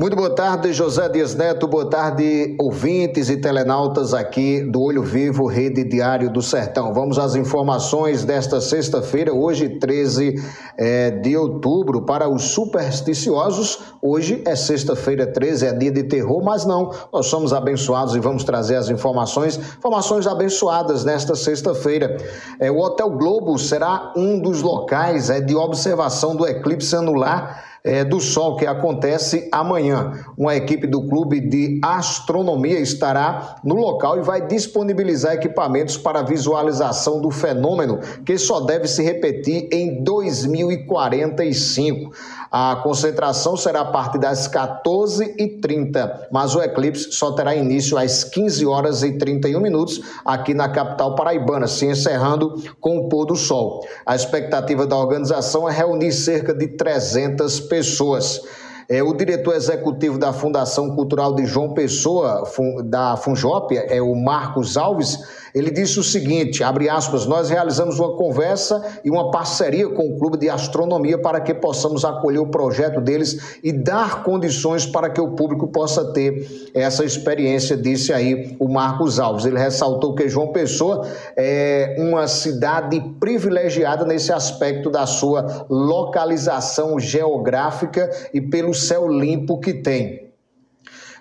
Muito boa tarde, José Dias Neto. Boa tarde, ouvintes e telenautas aqui do Olho Vivo, Rede Diário do Sertão. Vamos às informações desta sexta-feira, hoje, 13 é, de outubro. Para os supersticiosos, hoje é sexta-feira 13, é dia de terror, mas não, nós somos abençoados e vamos trazer as informações, informações abençoadas nesta sexta-feira. É, o Hotel Globo será um dos locais é, de observação do eclipse anular é, do Sol, que acontece amanhã. Uma equipe do Clube de Astronomia estará no local e vai disponibilizar equipamentos para visualização do fenômeno, que só deve se repetir em 2045. A concentração será a partir das 14h30, mas o eclipse só terá início às 15 horas e 31 minutos aqui na capital paraibana, se encerrando com o pôr do sol. A expectativa da organização é reunir cerca de 300 pessoas. É, o diretor executivo da Fundação Cultural de João Pessoa, da Funjópia, é o Marcos Alves, ele disse o seguinte, abre aspas, nós realizamos uma conversa e uma parceria com o Clube de Astronomia para que possamos acolher o projeto deles e dar condições para que o público possa ter essa experiência, disse aí o Marcos Alves. Ele ressaltou que João Pessoa é uma cidade privilegiada nesse aspecto da sua localização geográfica e pelo céu limpo que tem.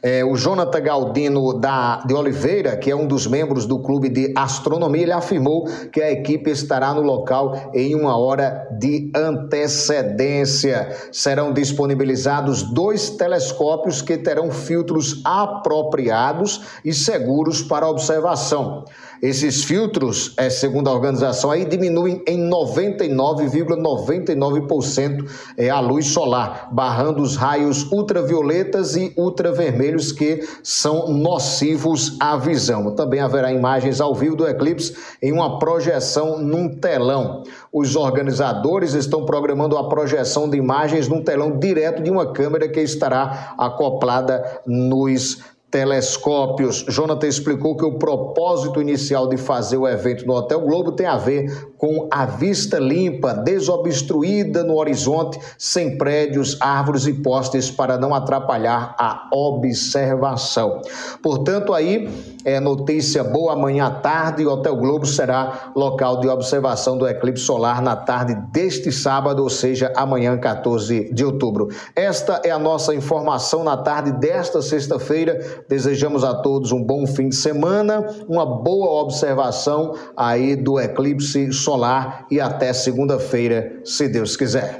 É, o Jonathan Galdino da, de Oliveira, que é um dos membros do clube de astronomia, ele afirmou que a equipe estará no local em uma hora de antecedência. Serão disponibilizados dois telescópios que terão filtros apropriados e seguros para observação. Esses filtros, é, segundo a organização, aí diminuem em 99,99% ,99 é, a luz solar, barrando os raios ultravioletas e ultravermelhos que são nocivos à visão. Também haverá imagens ao vivo do eclipse em uma projeção num telão. Os organizadores estão programando a projeção de imagens num telão direto de uma câmera que estará acoplada nos telescópios. Jonathan explicou que o propósito inicial de fazer o evento no Hotel Globo tem a ver com a vista limpa, desobstruída no horizonte, sem prédios, árvores e postes para não atrapalhar a observação. Portanto, aí é notícia boa amanhã à tarde, o Hotel Globo será local de observação do eclipse solar na tarde deste sábado, ou seja, amanhã, 14 de outubro. Esta é a nossa informação na tarde desta sexta-feira Desejamos a todos um bom fim de semana, uma boa observação aí do eclipse solar e até segunda-feira, se Deus quiser.